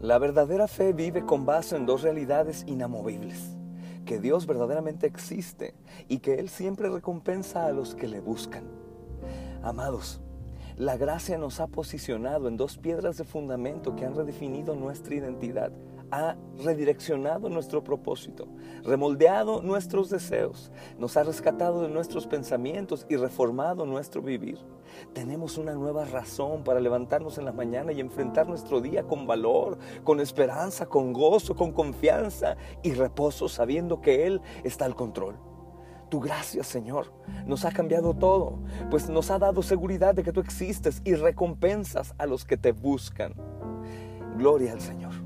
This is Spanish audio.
La verdadera fe vive con base en dos realidades inamovibles, que Dios verdaderamente existe y que Él siempre recompensa a los que le buscan. Amados, la gracia nos ha posicionado en dos piedras de fundamento que han redefinido nuestra identidad ha redireccionado nuestro propósito, remoldeado nuestros deseos, nos ha rescatado de nuestros pensamientos y reformado nuestro vivir. Tenemos una nueva razón para levantarnos en la mañana y enfrentar nuestro día con valor, con esperanza, con gozo, con confianza y reposo, sabiendo que Él está al control. Tu gracia, Señor, nos ha cambiado todo, pues nos ha dado seguridad de que tú existes y recompensas a los que te buscan. Gloria al Señor.